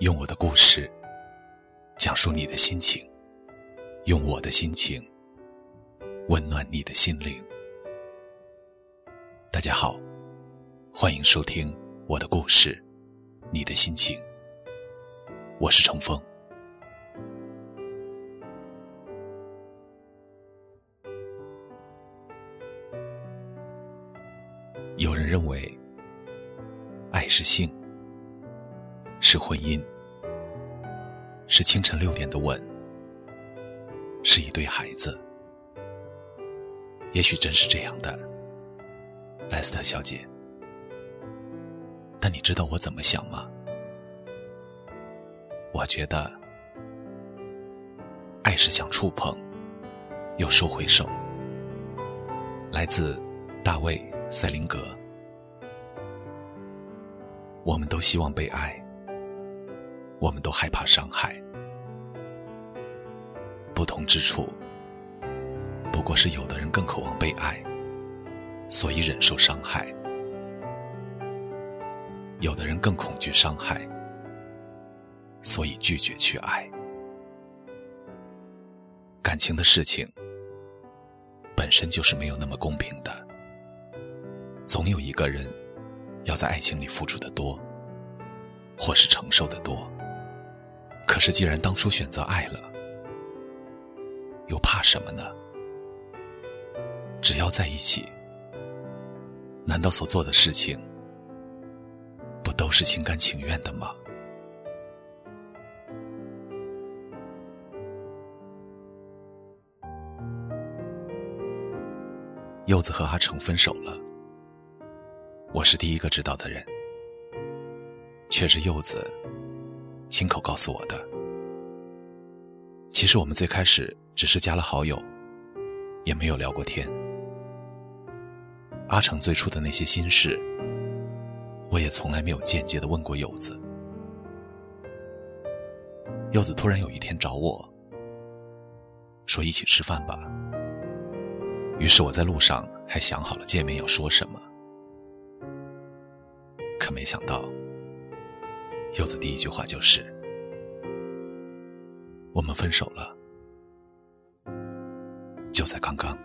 用我的故事讲述你的心情，用我的心情温暖你的心灵。大家好，欢迎收听我的故事，你的心情。我是程峰。有人认为，是婚姻，是清晨六点的吻，是一对孩子。也许真是这样的，莱斯特小姐。但你知道我怎么想吗？我觉得，爱是想触碰，又收回手。来自大卫。塞林格，我们都希望被爱，我们都害怕伤害。不同之处，不过是有的人更渴望被爱，所以忍受伤害；有的人更恐惧伤害，所以拒绝去爱。感情的事情，本身就是没有那么公平的。总有一个人要在爱情里付出的多，或是承受的多。既然当初选择爱了，又怕什么呢？只要在一起，难道所做的事情不都是心甘情愿的吗？柚子和阿成分手了。我是第一个知道的人，却是柚子亲口告诉我的。其实我们最开始只是加了好友，也没有聊过天。阿成最初的那些心事，我也从来没有间接的问过柚子。柚子突然有一天找我，说一起吃饭吧。于是我在路上还想好了见面要说什么。可没想到，柚子第一句话就是：“分手了。”就在刚刚，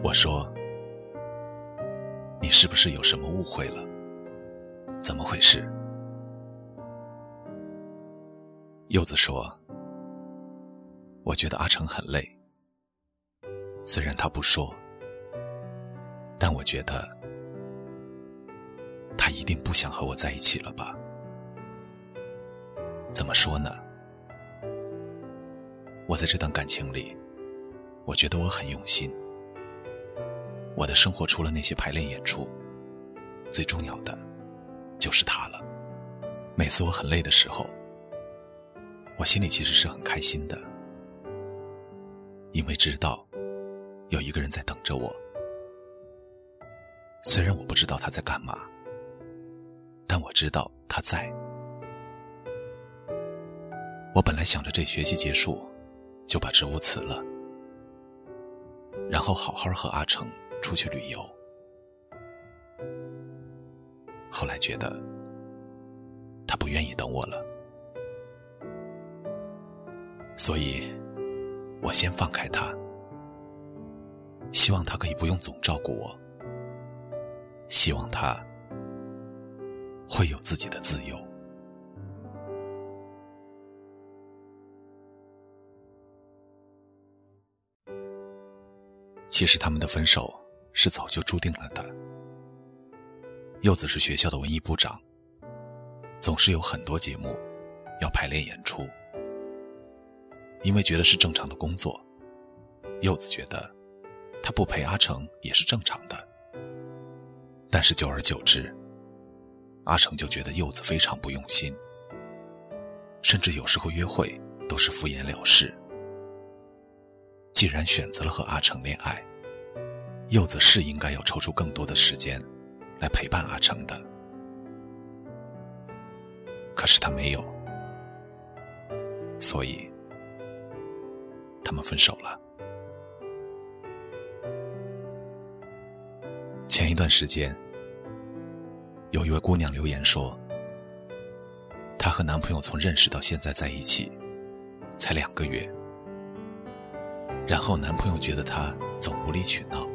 我说：“你是不是有什么误会了？怎么回事？”柚子说：“我觉得阿成很累，虽然他不说，但我觉得。”他一定不想和我在一起了吧？怎么说呢？我在这段感情里，我觉得我很用心。我的生活除了那些排练演出，最重要的就是他了。每次我很累的时候，我心里其实是很开心的，因为知道有一个人在等着我。虽然我不知道他在干嘛。但我知道他在。我本来想着这学期结束，就把职务辞了，然后好好和阿成出去旅游。后来觉得他不愿意等我了，所以我先放开他，希望他可以不用总照顾我，希望他。会有自己的自由。其实他们的分手是早就注定了的。柚子是学校的文艺部长，总是有很多节目要排练演出。因为觉得是正常的工作，柚子觉得他不陪阿成也是正常的。但是久而久之。阿成就觉得柚子非常不用心，甚至有时候约会都是敷衍了事。既然选择了和阿成恋爱，柚子是应该要抽出更多的时间来陪伴阿成的。可是他没有，所以他们分手了。前一段时间。有一位姑娘留言说：“她和男朋友从认识到现在在一起，才两个月。然后男朋友觉得她总无理取闹，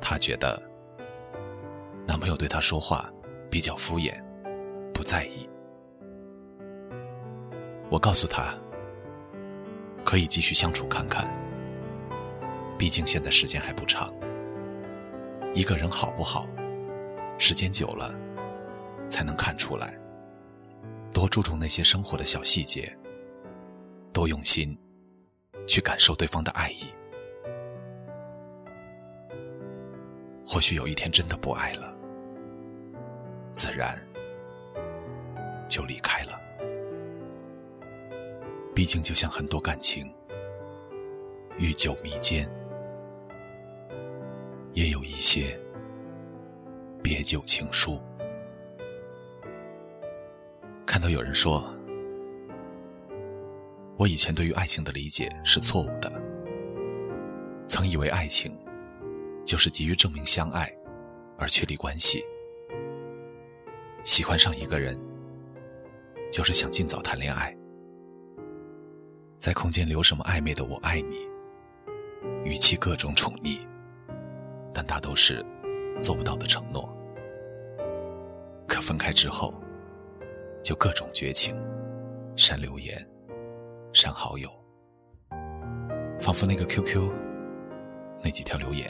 她觉得男朋友对她说话比较敷衍，不在意。我告诉她，可以继续相处看看，毕竟现在时间还不长。一个人好不好，时间久了才能看出来。多注重那些生活的小细节，多用心去感受对方的爱意。或许有一天真的不爱了，自然就离开了。毕竟，就像很多感情，愈久弥坚，也有一些别久情书。看到有人说，我以前对于爱情的理解是错误的，曾以为爱情就是急于证明相爱而确立关系，喜欢上一个人就是想尽早谈恋爱。在空间留什么暧昧的“我爱你”，语气各种宠溺，但大都是做不到的承诺。可分开之后，就各种绝情，删留言，删好友，仿佛那个 QQ，那几条留言，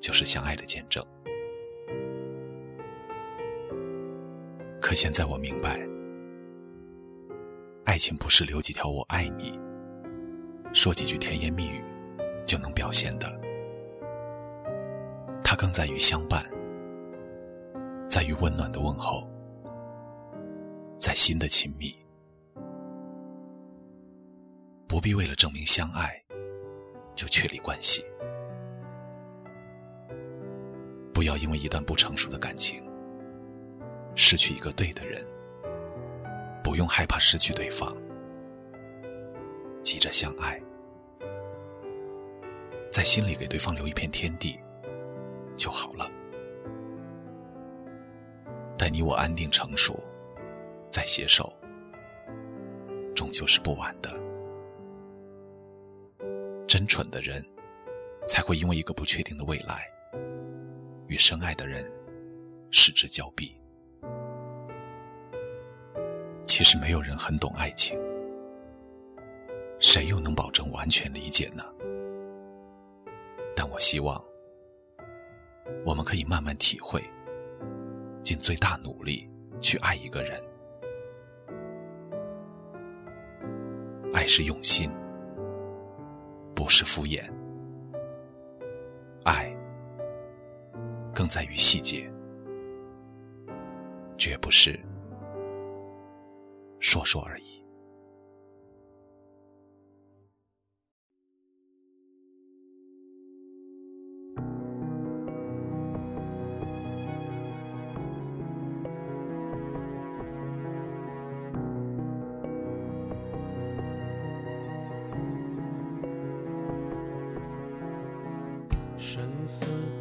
就是相爱的见证。可现在我明白。爱情不是留几条“我爱你”，说几句甜言蜜语就能表现的，它更在于相伴，在于温暖的问候，在心的亲密。不必为了证明相爱就确立关系，不要因为一段不成熟的感情失去一个对的人。不用害怕失去对方，急着相爱，在心里给对方留一片天地就好了。待你我安定成熟，再携手，终究是不晚的。真蠢的人，才会因为一个不确定的未来，与深爱的人失之交臂。其实没有人很懂爱情，谁又能保证完全理解呢？但我希望，我们可以慢慢体会，尽最大努力去爱一个人。爱是用心，是敷衍。爱更在于细节，绝不是。说说而已。深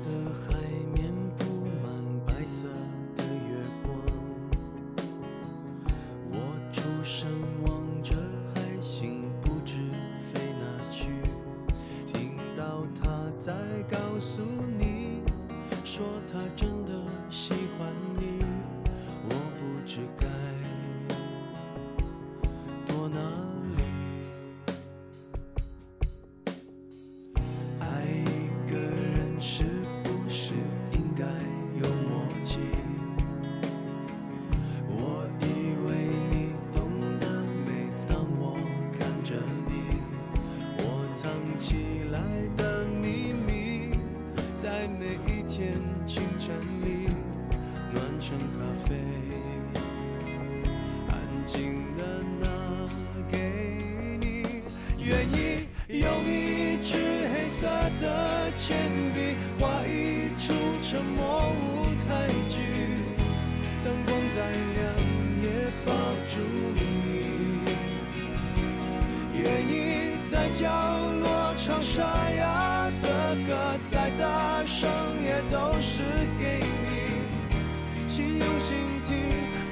沙哑的歌，再大声也都是给你，请用心听，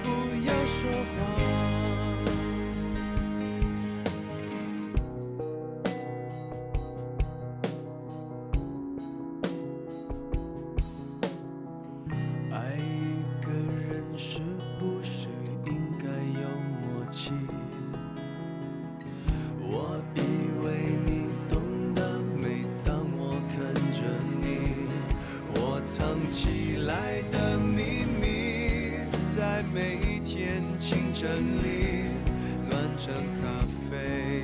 不要说谎。爱一个人是每一天清晨里暖成咖啡，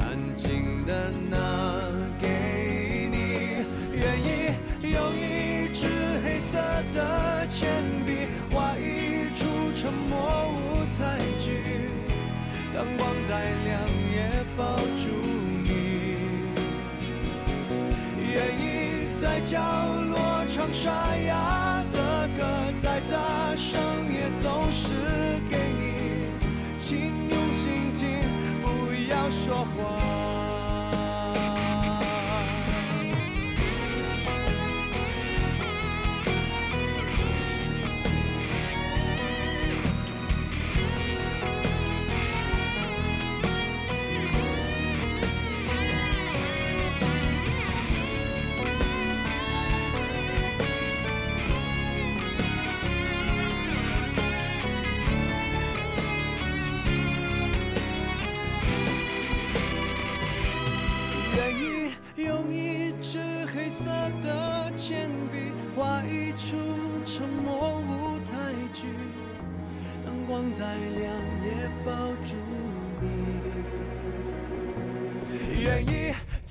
安静的拿给你，愿意用一支黑色的铅笔画一出沉默舞台剧。灯光再亮也抱住你，愿意在角落唱沙哑说谎。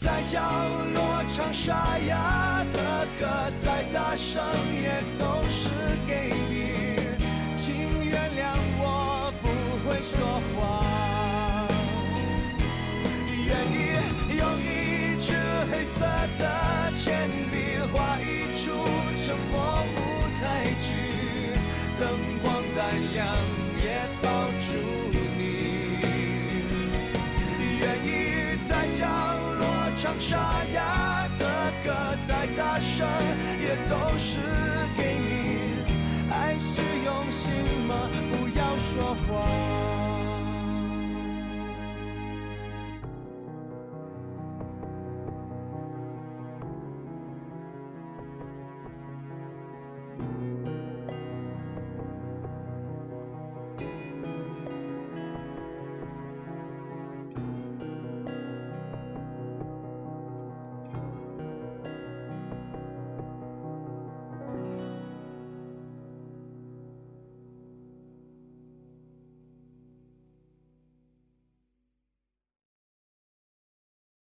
在角落唱沙哑的歌，再大声也都是给你，请原谅我不会说谎。唱沙哑的歌，再大声也都是给你。爱是用心吗？不要说谎。